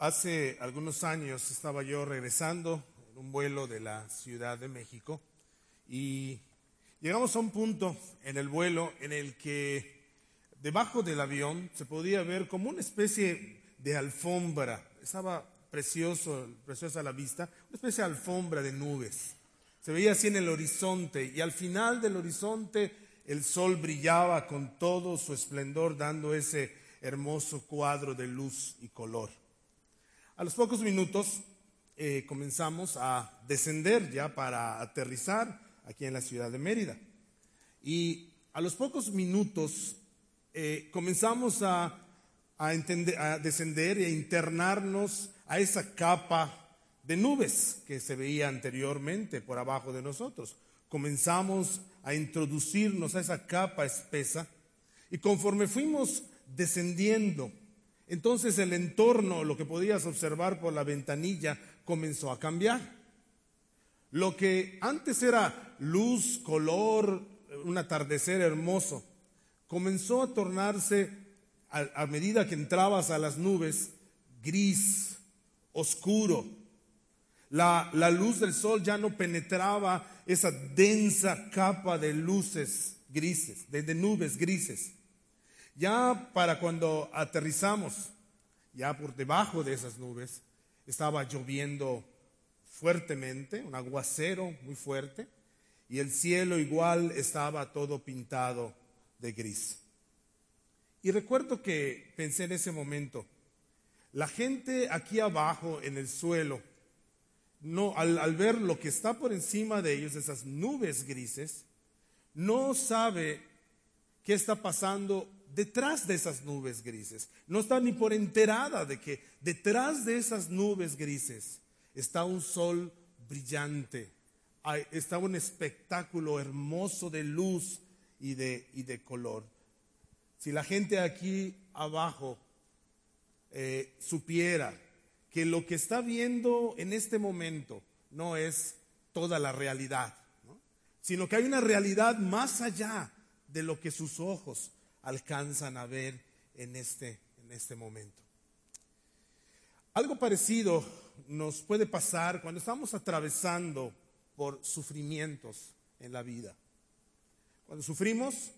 Hace algunos años estaba yo regresando en un vuelo de la Ciudad de México y llegamos a un punto en el vuelo en el que debajo del avión se podía ver como una especie de alfombra. Estaba precioso, preciosa la vista, una especie de alfombra de nubes. Se veía así en el horizonte y al final del horizonte el sol brillaba con todo su esplendor dando ese hermoso cuadro de luz y color. A los pocos minutos eh, comenzamos a descender ya para aterrizar aquí en la ciudad de Mérida. Y a los pocos minutos eh, comenzamos a, a descender e internarnos a esa capa de nubes que se veía anteriormente por abajo de nosotros. Comenzamos a introducirnos a esa capa espesa y conforme fuimos descendiendo entonces el entorno, lo que podías observar por la ventanilla, comenzó a cambiar. Lo que antes era luz, color, un atardecer hermoso, comenzó a tornarse, a, medida que entrabas a las nubes, gris, oscuro. La, luz del sol ya no penetraba esa densa capa de luces grises, de nubes grises ya para cuando aterrizamos, ya por debajo de esas nubes, estaba lloviendo fuertemente, un aguacero muy fuerte, y el cielo igual estaba todo pintado de gris. Y recuerdo que pensé en ese momento, la gente aquí abajo en el suelo, no, al, al, ver lo que está por encima de ellos, esas nubes grises, no sabe qué está pasando detrás de esas nubes grises. No está ni por enterada de que detrás de esas nubes grises está un sol brillante, está un espectáculo hermoso de luz y de, y de color. Si la gente aquí abajo eh, supiera que lo que está viendo en este momento no es toda la realidad, sino que hay una realidad más allá de lo que sus ojos alcanzan a ver en este, en este momento. Algo parecido nos puede pasar cuando estamos atravesando por sufrimientos en la vida. Cuando sufrimos,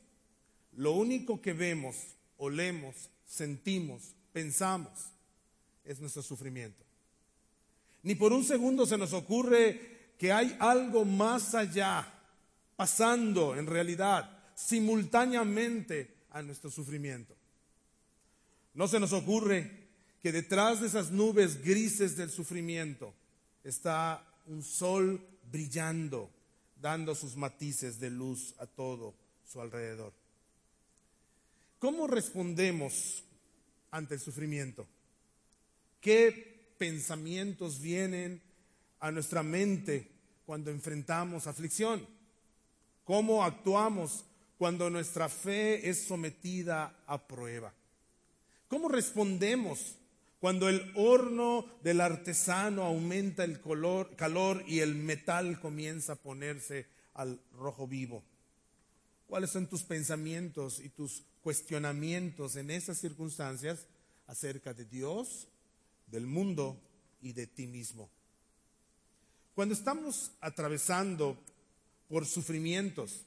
lo único que vemos, olemos, sentimos, pensamos es nuestro sufrimiento. Ni por un segundo se nos ocurre que hay algo más allá pasando en realidad, simultáneamente a nuestro sufrimiento. No se nos ocurre que detrás de esas nubes grises del sufrimiento está un sol brillando, dando sus matices de luz a todo su alrededor. ¿Cómo respondemos ante el sufrimiento? ¿Qué pensamientos vienen a nuestra mente cuando enfrentamos aflicción? ¿Cómo actuamos cuando nuestra fe es sometida a prueba? ¿Cómo respondemos cuando el horno del artesano aumenta el color, calor y el metal comienza a ponerse al rojo vivo? ¿Cuáles son tus pensamientos y tus cuestionamientos en esas circunstancias acerca de Dios, del mundo y de ti mismo? Cuando estamos atravesando por sufrimientos,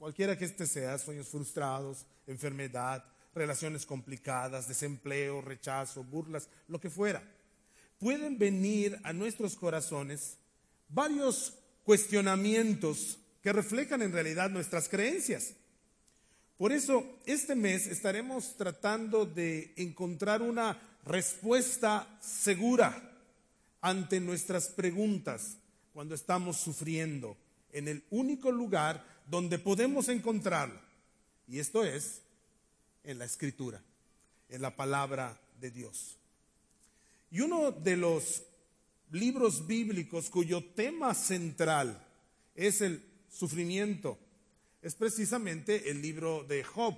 cualquiera que este sea, sueños frustrados, enfermedad, relaciones complicadas, desempleo, rechazo, burlas, lo que fuera. Pueden venir a nuestros corazones varios cuestionamientos que reflejan en realidad nuestras creencias. Por eso, este mes estaremos tratando de encontrar una respuesta segura ante nuestras preguntas cuando estamos sufriendo en el único lugar donde podemos encontrarlo. Y esto es en la escritura, en la palabra de Dios. Y uno de los libros bíblicos cuyo tema central es el sufrimiento es precisamente el libro de Job.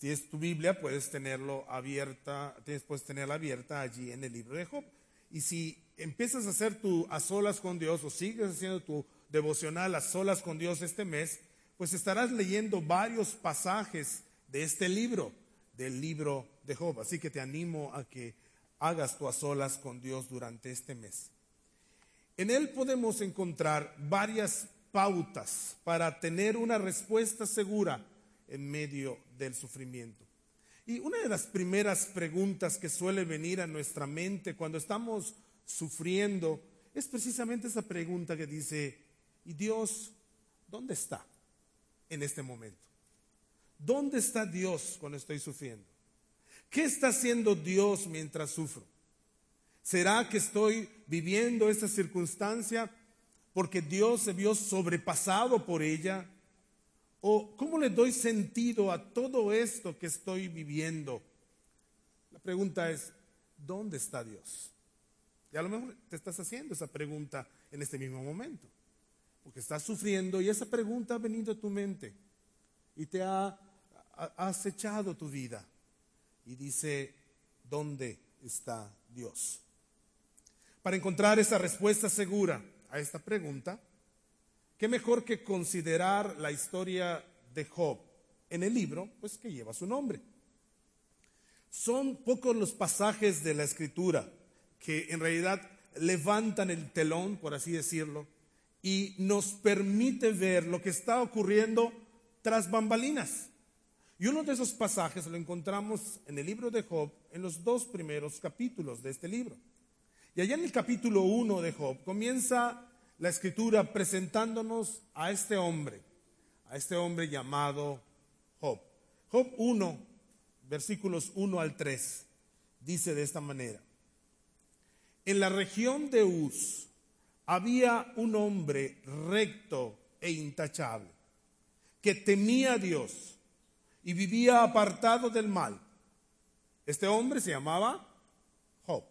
Si es tu Biblia, puedes tenerlo abierta, puedes tenerla abierta allí en el libro de Job. Y si empiezas a hacer tu a solas con Dios o sigues haciendo tu devocional a solas con Dios este mes, pues estarás leyendo varios pasajes de este libro, del libro de Job. Así que te animo a que hagas tú a solas con Dios durante este mes. En él podemos encontrar varias pautas para tener una respuesta segura en medio del sufrimiento. Y una de las primeras preguntas que suele venir a nuestra mente cuando estamos sufriendo es precisamente esa pregunta que dice, ¿y Dios dónde está en este momento? ¿Dónde está Dios cuando estoy sufriendo? ¿Qué está haciendo Dios mientras sufro? ¿Será que estoy viviendo esta circunstancia porque Dios se vio sobrepasado por ella? ¿O cómo le doy sentido a todo esto que estoy viviendo? La pregunta es, ¿dónde está Dios? Y a lo mejor te estás haciendo esa pregunta en este mismo momento, porque estás sufriendo y esa pregunta ha venido a tu mente y te ha, acechado tu vida y dice, ¿dónde está Dios? Para encontrar esa respuesta segura a esta pregunta, ¿qué mejor que considerar la historia de Job en el libro, pues que lleva su nombre? Son pocos los pasajes de la escritura que en realidad levantan el telón, por así decirlo, y nos permite ver lo que está ocurriendo tras bambalinas. Y uno de esos pasajes lo encontramos en el libro de Job, en los dos primeros capítulos de este libro. Y allá en el capítulo 1 de Job comienza la escritura presentándonos a este hombre, a este hombre llamado Job. Job 1, versículos 1 al 3, dice de esta manera. En la región de Uz había un hombre recto e intachable, que temía a Dios y vivía apartado del mal. Este hombre se llamaba Job.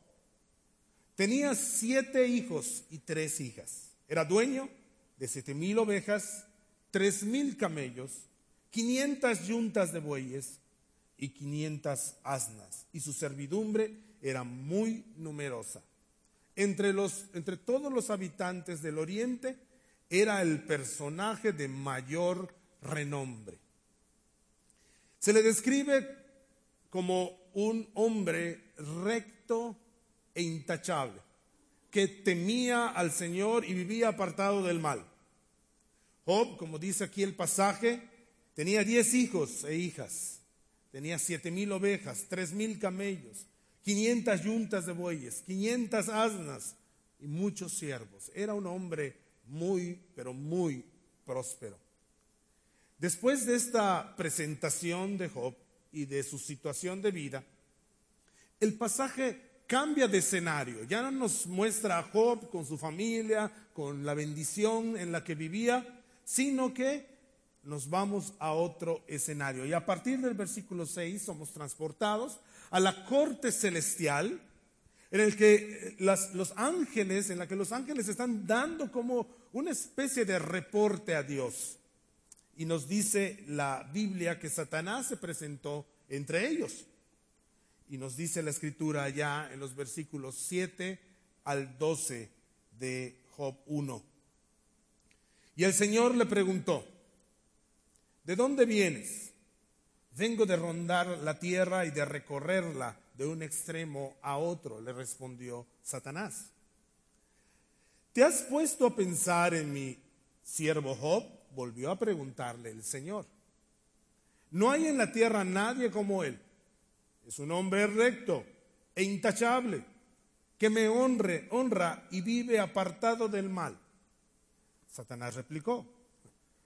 Tenía siete hijos y tres hijas. Era dueño de siete mil ovejas, tres mil camellos, quinientas yuntas de bueyes y quinientas asnas. Y su servidumbre era muy numerosa. Entre, los, entre todos los habitantes del oriente era el personaje de mayor renombre. Se le describe como un hombre recto e intachable, que temía al Señor y vivía apartado del mal. Job, como dice aquí el pasaje, tenía diez hijos e hijas, tenía siete mil ovejas, tres mil camellos, quinientas yuntas de bueyes, quinientas asnas y muchos siervos. Era un hombre muy, pero muy próspero. Después de esta presentación de Job y de su situación de vida, el pasaje cambia de escenario. Ya no nos muestra a Job con su familia, con la bendición en la que vivía, sino que nos vamos a otro escenario. Y a partir del versículo 6 somos transportados a la corte celestial, en el que los ángeles, en la que los ángeles están dando como una especie de reporte a Dios. Y nos dice la Biblia que Satanás se presentó entre ellos. Y nos dice la escritura allá en los versículos 7 al 12 de Job 1. Y el Señor le preguntó, ¿de dónde vienes? Vengo de rondar la tierra y de recorrerla de un extremo a otro, le respondió Satanás. ¿Te has puesto a pensar en mi siervo Job? volvió a preguntarle el Señor. No hay en la tierra nadie como Él. Es un hombre recto e intachable, que me honre, honra y vive apartado del mal. Satanás replicó,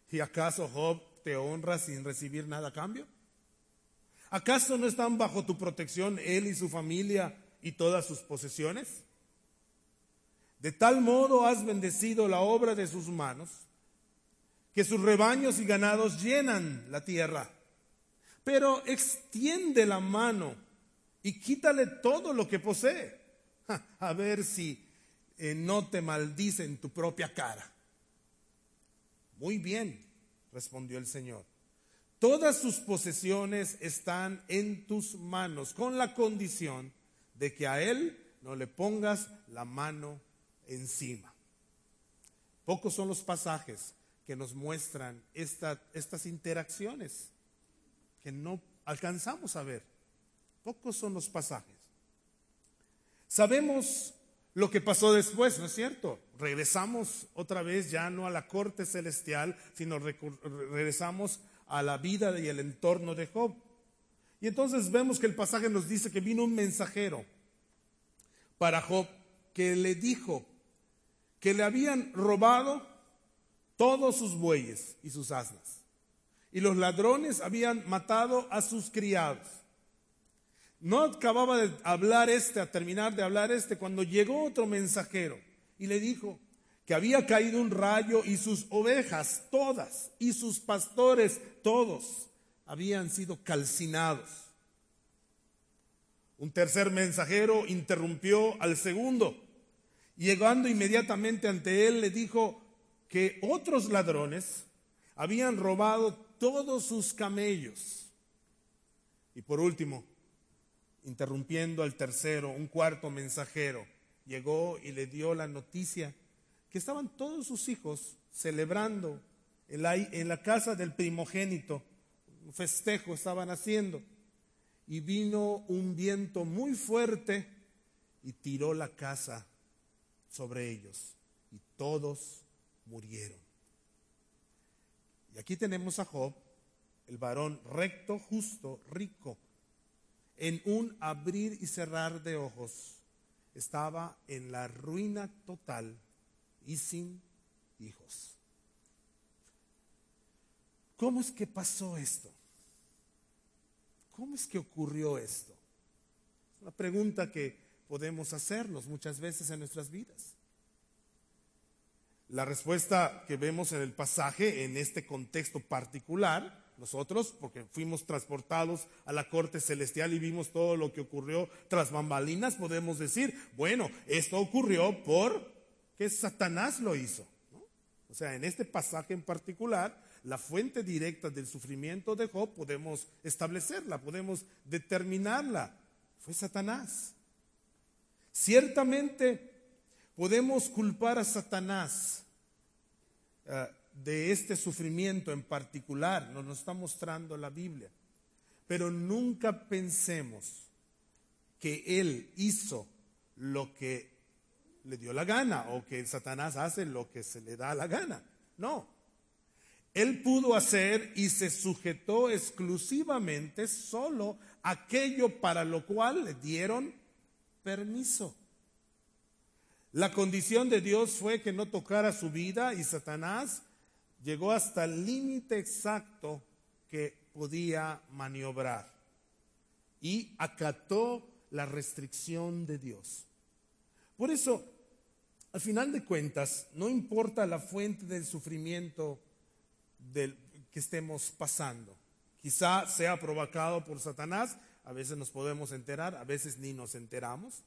¿y acaso Job te honra sin recibir nada a cambio? ¿Acaso no están bajo tu protección él y su familia y todas sus posesiones? De tal modo has bendecido la obra de sus manos que sus rebaños y ganados llenan la tierra. Pero extiende la mano y quítale todo lo que posee, a ver si eh, no te maldice en tu propia cara. Muy bien, respondió el Señor. Todas sus posesiones están en tus manos, con la condición de que a Él no le pongas la mano encima. Pocos son los pasajes que nos muestran estas interacciones que no alcanzamos a ver. Pocos son los pasajes. Sabemos lo que pasó después, ¿no es cierto? Regresamos otra vez ya no a la corte celestial, sino regresamos a la vida y el entorno de Job. Y entonces vemos que el pasaje nos dice que vino un mensajero para Job que le dijo que le habían robado todos sus bueyes y sus asnas. Y los ladrones habían matado a sus criados. No acababa de hablar este, a terminar de hablar este, cuando llegó otro mensajero y le dijo que había caído un rayo y sus ovejas todas y sus pastores todos habían sido calcinados. Un tercer mensajero interrumpió al segundo. Llegando inmediatamente ante él, le dijo que otros ladrones habían robado todos sus camellos. Y por último, interrumpiendo al tercero, un cuarto mensajero llegó y le dio la noticia que estaban todos sus hijos celebrando en la, casa del primogénito, un festejo estaban haciendo, y vino un viento muy fuerte y tiró la casa sobre ellos, y todos murieron. Y aquí tenemos a Job, el varón recto, justo, rico, en un abrir y cerrar de ojos, estaba en la ruina total y sin hijos. ¿Cómo es que pasó esto? ¿Cómo es que ocurrió esto? Es una pregunta que podemos hacernos muchas veces en nuestras vidas. La respuesta que vemos en el pasaje, en este contexto particular, nosotros, porque fuimos transportados a la corte celestial y vimos todo lo que ocurrió tras bambalinas, podemos decir, bueno, esto ocurrió por que Satanás lo hizo. O sea, en este pasaje en particular, la fuente directa del sufrimiento de Job podemos establecerla, podemos determinarla. Fue Satanás. Ciertamente podemos culpar a Satanás. Uh, de este sufrimiento en particular, nos lo está mostrando la Biblia. Pero nunca pensemos que Él hizo lo que le dio la gana o que Satanás hace lo que se le da la gana. No. Él pudo hacer y se sujetó exclusivamente solo aquello para lo cual le dieron permiso. La condición de Dios fue que no tocara su vida y Satanás llegó hasta el límite exacto que podía maniobrar y acató la restricción de Dios. Por eso, al final de cuentas, no importa la fuente del sufrimiento que estemos pasando. Quizá sea provocado por Satanás, a veces nos podemos enterar, a veces ni nos enteramos.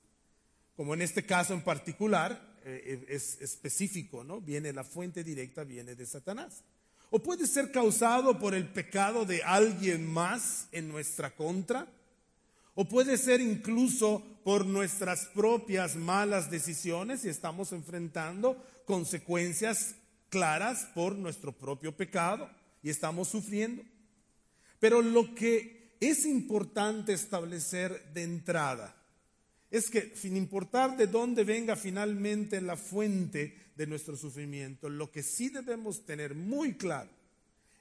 Como en este caso en particular, eh, es específico, ¿no? Viene la fuente directa, viene de Satanás. O puede ser causado por el pecado de alguien más en nuestra contra. O puede ser incluso por nuestras propias malas decisiones y estamos enfrentando consecuencias claras por nuestro propio pecado y estamos sufriendo. Pero lo que es importante establecer de entrada es que sin importar de dónde venga finalmente la fuente de nuestro sufrimiento, lo que sí debemos tener muy claro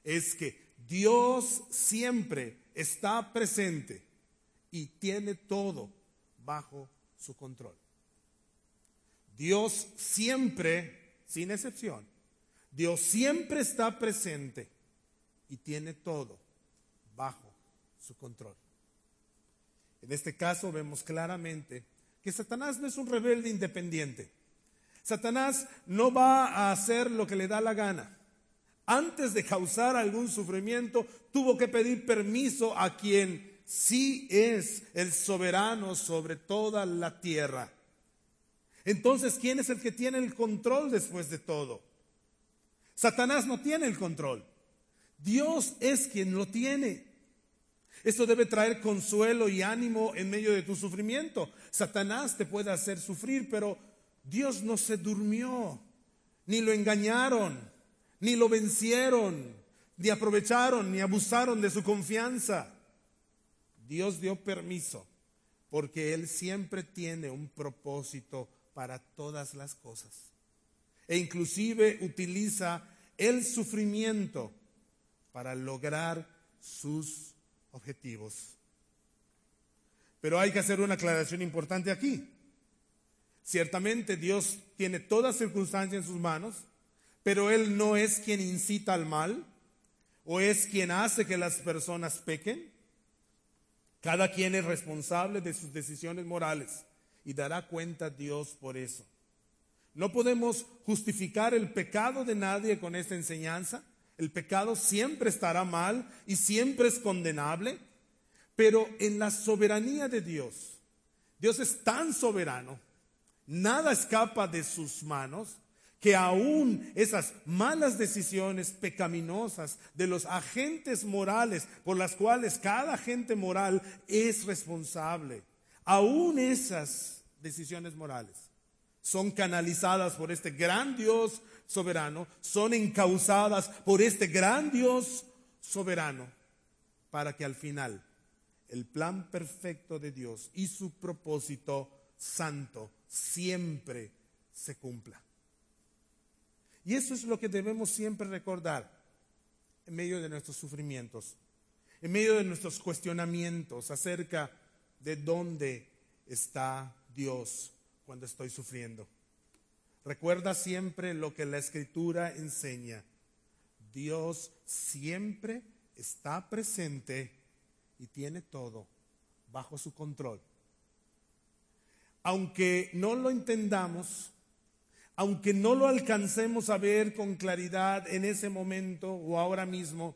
es que Dios siempre está presente y tiene todo bajo su control. Dios siempre, sin excepción, Dios siempre está presente y tiene todo bajo su control. En este caso vemos claramente que Satanás no es un rebelde independiente. Satanás no va a hacer lo que le da la gana. Antes de causar algún sufrimiento, tuvo que pedir permiso a quien sí es el soberano sobre toda la tierra. Entonces, ¿quién es el que tiene el control después de todo? Satanás no tiene el control. Dios es quien lo tiene. Esto debe traer consuelo y ánimo en medio de tu sufrimiento. Satanás te puede hacer sufrir, pero Dios no se durmió, ni lo engañaron, ni lo vencieron, ni aprovecharon, ni abusaron de su confianza. Dios dio permiso porque Él siempre tiene un propósito para todas las cosas. E inclusive utiliza el sufrimiento para lograr sus objetivos. Pero hay que hacer una aclaración importante aquí. Ciertamente Dios tiene toda circunstancia en sus manos, pero Él no es quien incita al mal o es quien hace que las personas pequen. Cada quien es responsable de sus decisiones morales y dará cuenta a Dios por eso. No podemos justificar el pecado de nadie con esta enseñanza. El pecado siempre estará mal y siempre es condenable, pero en la soberanía de Dios, Dios es tan soberano, nada escapa de sus manos, que aún esas malas decisiones pecaminosas de los agentes morales por las cuales cada agente moral es responsable, aún esas decisiones morales son canalizadas por este gran Dios soberano, son encausadas por este gran Dios soberano, para que al final el plan perfecto de Dios y su propósito santo siempre se cumpla. Y eso es lo que debemos siempre recordar en medio de nuestros sufrimientos, en medio de nuestros cuestionamientos acerca de dónde está Dios cuando estoy sufriendo. Recuerda siempre lo que la escritura enseña. Dios siempre está presente y tiene todo bajo su control. Aunque no lo entendamos, aunque no lo alcancemos a ver con claridad en ese momento o ahora mismo,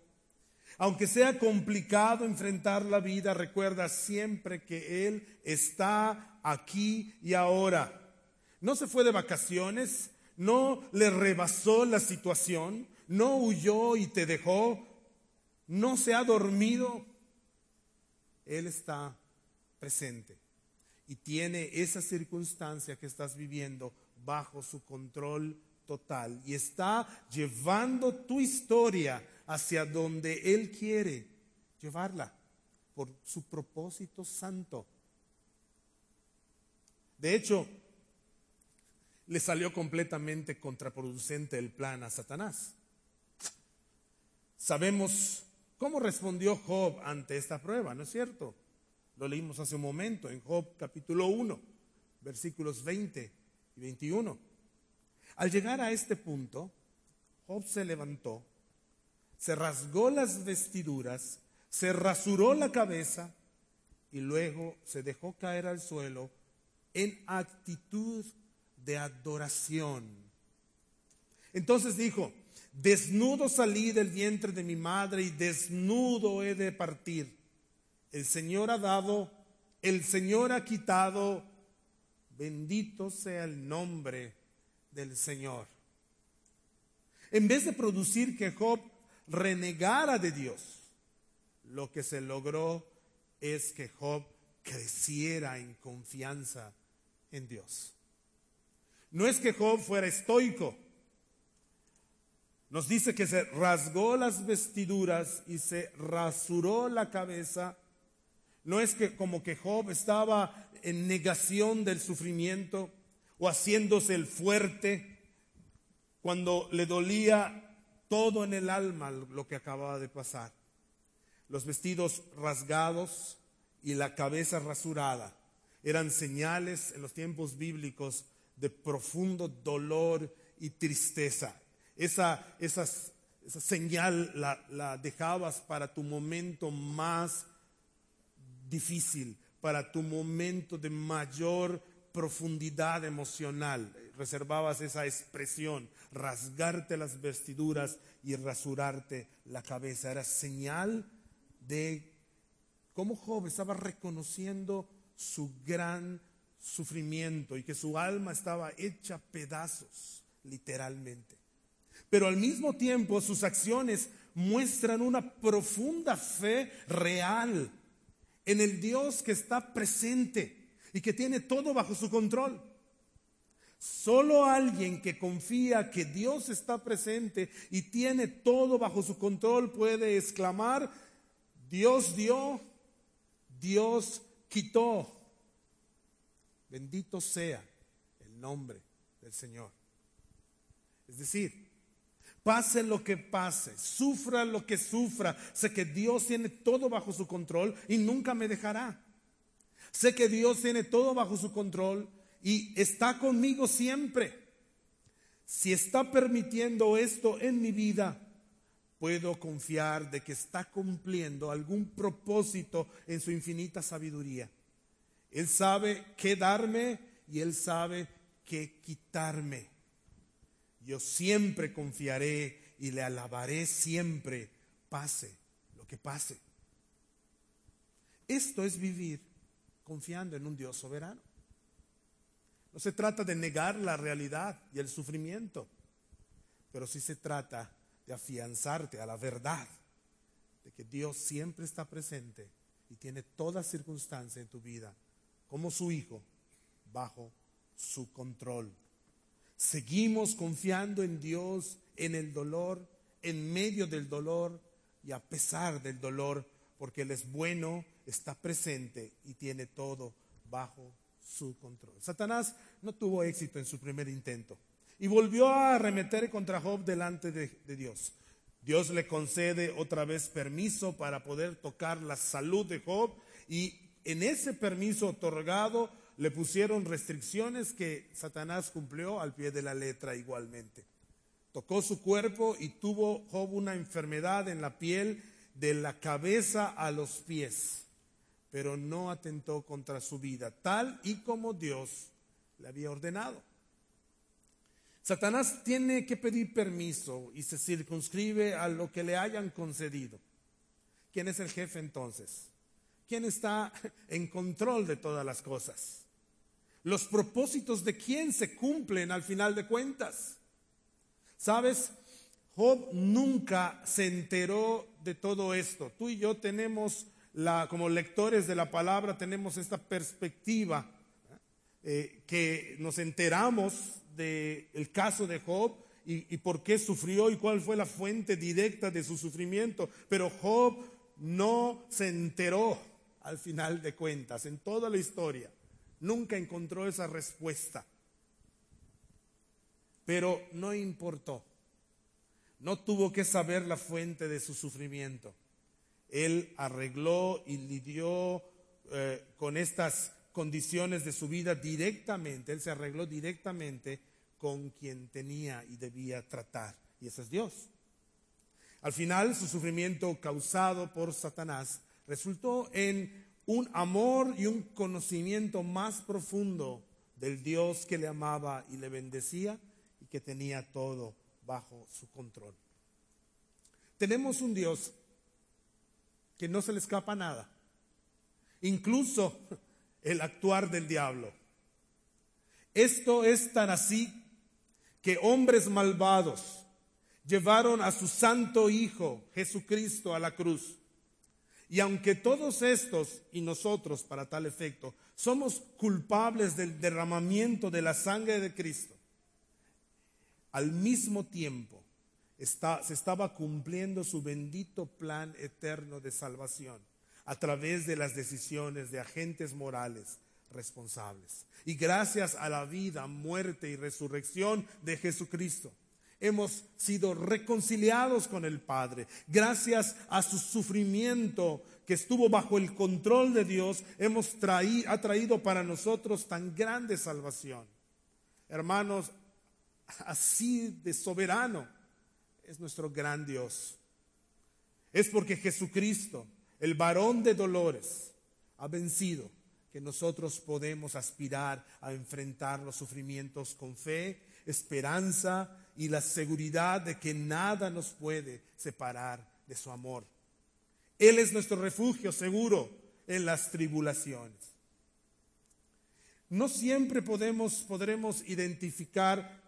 aunque sea complicado enfrentar la vida, recuerda siempre que Él está aquí y ahora. No se fue de vacaciones, no le rebasó la situación, no huyó y te dejó, no se ha dormido. Él está presente y tiene esa circunstancia que estás viviendo bajo su control total y está llevando tu historia hacia donde Él quiere llevarla por su propósito santo. De hecho, le salió completamente contraproducente el plan a Satanás. Sabemos cómo respondió Job ante esta prueba, ¿no es cierto? Lo leímos hace un momento en Job capítulo 1, versículos 20 y 21. Al llegar a este punto, Job se levantó, se rasgó las vestiduras, se rasuró la cabeza y luego se dejó caer al suelo en actitud de adoración. Entonces dijo, desnudo salí del vientre de mi madre y desnudo he de partir. El Señor ha dado, el Señor ha quitado, bendito sea el nombre del Señor. En vez de producir que Job renegara de Dios, lo que se logró es que Job creciera en confianza en Dios. No es que Job fuera estoico. Nos dice que se rasgó las vestiduras y se rasuró la cabeza. No es que como que Job estaba en negación del sufrimiento o haciéndose el fuerte cuando le dolía todo en el alma lo que acababa de pasar. Los vestidos rasgados y la cabeza rasurada eran señales en los tiempos bíblicos de profundo dolor y tristeza. Esa, esa señal la, la dejabas para tu momento más difícil, para tu momento de mayor profundidad emocional. Reservabas esa expresión, rasgarte las vestiduras y rasurarte la cabeza. Era señal de cómo Job estaba reconociendo su gran sufrimiento y que su alma estaba hecha pedazos, literalmente. Pero al mismo tiempo sus acciones muestran una profunda fe real en el Dios que está presente y que tiene todo bajo su control. Solo alguien que confía que Dios está presente y tiene todo bajo su control puede exclamar, Dios dio, Dios quitó, Bendito sea el nombre del Señor. Es decir, pase lo que pase, sufra lo que sufra, sé que Dios tiene todo bajo su control y nunca me dejará. Sé que Dios tiene todo bajo su control y está conmigo siempre. Si está permitiendo esto en mi vida, puedo confiar de que está cumpliendo algún propósito en su infinita sabiduría. Él sabe qué darme y Él sabe qué quitarme. Yo siempre confiaré y le alabaré siempre, pase lo que pase. Esto es vivir confiando en un Dios soberano. No se trata de negar la realidad y el sufrimiento, pero sí se trata de afianzarte a la verdad de que Dios siempre está presente y tiene toda circunstancia en tu vida como su Hijo bajo su control. Seguimos confiando en Dios en el dolor, en medio del dolor y a pesar del dolor, porque Él es bueno, está presente y tiene todo bajo su control. Satanás no tuvo éxito en su primer intento y volvió a arremeter contra Job delante de, de, Dios. Dios le concede otra vez permiso para poder tocar la salud de Job y en ese permiso otorgado le pusieron restricciones que Satanás cumplió al pie de la letra igualmente. Tocó su cuerpo y tuvo una enfermedad en la piel de la cabeza a los pies, pero no atentó contra su vida, tal y como Dios le había ordenado. Satanás tiene que pedir permiso y se circunscribe a lo que le hayan concedido. ¿Quién es el jefe entonces? ¿Quién está en control de todas las cosas? Los propósitos de quién se cumplen al final de cuentas. ¿Sabes? Job nunca se enteró de todo esto. Tú y yo tenemos, la, como lectores de la palabra, tenemos esta perspectiva eh, que nos enteramos del caso de Job y, y por qué sufrió y cuál fue la fuente directa de su sufrimiento. Pero Job no se enteró al final de cuentas, en toda la historia. Nunca encontró esa respuesta. Pero no importó. No tuvo que saber la fuente de su sufrimiento. Él arregló y lidió eh, con estas condiciones de su vida directamente. Él se arregló directamente con quien tenía y debía tratar. Y ese es Dios. Al final, su sufrimiento causado por Satanás resultó en un amor y un conocimiento más profundo del Dios que le amaba y le bendecía y que tenía todo bajo su control. Tenemos un Dios que no se le escapa nada, incluso el actuar del diablo. Esto es tan así que hombres malvados llevaron a su santo Hijo Jesucristo a la cruz. Y aunque todos estos y nosotros para tal efecto somos culpables del derramamiento de la sangre de Cristo, al mismo tiempo se estaba cumpliendo su bendito plan eterno de salvación a través de las decisiones de agentes morales responsables. Y gracias a la vida, muerte y resurrección de Jesucristo, hemos sido reconciliados con el Padre. Gracias a su sufrimiento que estuvo bajo el control de Dios, hemos traído, ha traído para nosotros tan grande salvación. Hermanos, así de soberano es nuestro gran Dios. Es porque Jesucristo, el varón de dolores, ha vencido que nosotros podemos aspirar a enfrentar los sufrimientos con fe, esperanza y la seguridad de que nada nos puede separar de su amor. Él es nuestro refugio seguro en las tribulaciones. No siempre podemos, podremos identificar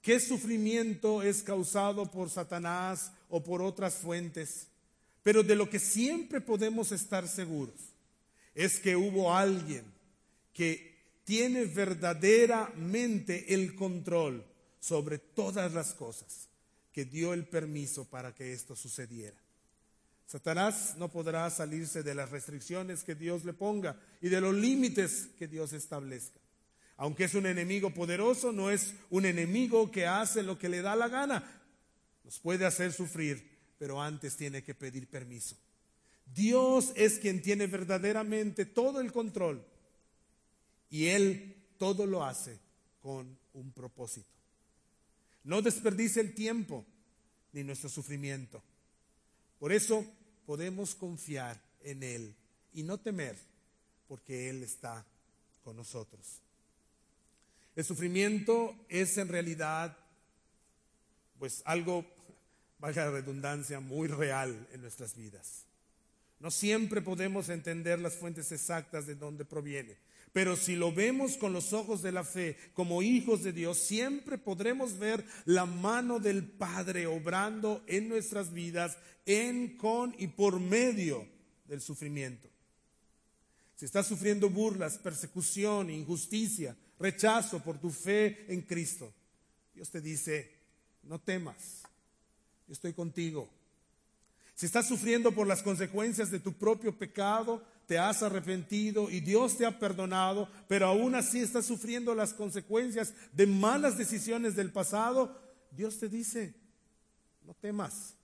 qué sufrimiento es causado por Satanás o por otras fuentes, pero de lo que siempre podemos estar seguros es que hubo alguien que tiene verdaderamente el control sobre todas las cosas, que dio el permiso para que esto sucediera. Satanás no podrá salirse de las restricciones que Dios le ponga y de los límites que Dios establezca. Aunque es un enemigo poderoso, no es un enemigo que hace lo que le da la gana. Nos puede hacer sufrir, pero antes tiene que pedir permiso. Dios es quien tiene verdaderamente todo el control y Él todo lo hace con un propósito. No desperdice el tiempo ni nuestro sufrimiento. Por eso podemos confiar en Él y no temer, porque Él está con nosotros. El sufrimiento es en realidad, pues algo, valga la redundancia, muy real en nuestras vidas. No siempre podemos entender las fuentes exactas de dónde proviene, pero si lo vemos con los ojos de la fe como hijos de Dios, siempre podremos ver la mano del Padre obrando en nuestras vidas, en, con y por medio del sufrimiento. Si estás sufriendo burlas, persecución, injusticia, rechazo por tu fe en Cristo, Dios te dice, no temas, yo estoy contigo. Si estás sufriendo por las consecuencias de tu propio pecado, te has arrepentido y Dios te ha perdonado, pero aún así estás sufriendo las consecuencias de malas decisiones del pasado, Dios te dice, no temas,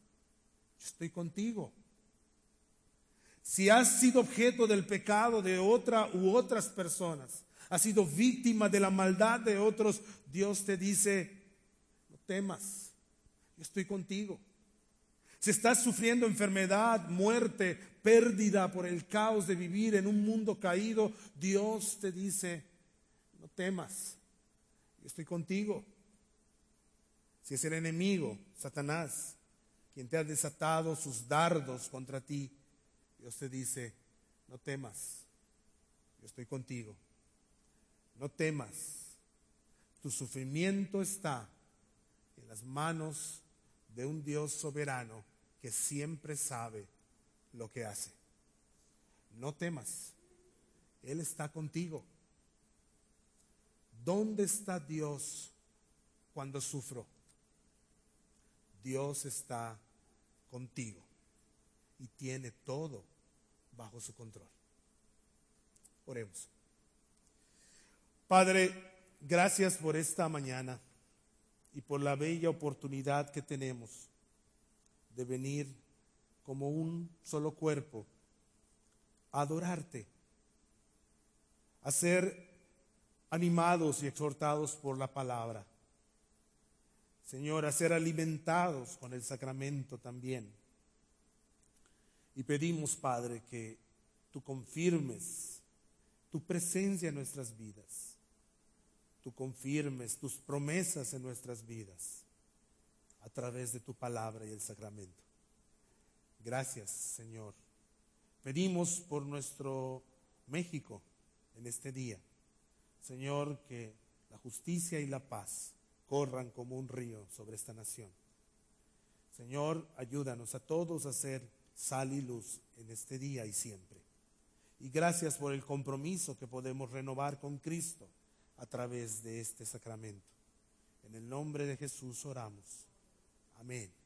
estoy contigo. Si has sido objeto del pecado de otra u otras personas, has sido víctima de la maldad de otros, Dios te dice, no temas, estoy contigo. Si estás sufriendo enfermedad, muerte, pérdida por el caos de vivir en un mundo caído, Dios te dice, no temas, yo estoy contigo. Si es el enemigo, Satanás, quien te ha desatado sus dardos contra ti, Dios te dice, no temas, yo estoy contigo. No temas, tu sufrimiento está en las manos de un Dios soberano que siempre sabe lo que hace. No temas, Él está contigo. ¿Dónde está Dios cuando sufro? Dios está contigo y tiene todo bajo su control. Oremos. Padre, gracias por esta mañana y por la bella oportunidad que tenemos de venir como un solo cuerpo adorarte, a ser animados y exhortados por la palabra. Señor, a ser alimentados con el sacramento también. Y pedimos, Padre, que tú confirmes tu presencia en nuestras vidas, tú confirmes tus promesas en nuestras vidas a través de tu palabra y el sacramento. Gracias, Señor. Pedimos por nuestro México en este día. Señor, que la justicia y la paz corran como un río sobre esta nación. Señor, ayúdanos a todos a ser sal y luz en este día y siempre. Y gracias por el compromiso que podemos renovar con Cristo a través de este sacramento. En el nombre de Jesús oramos. Amén.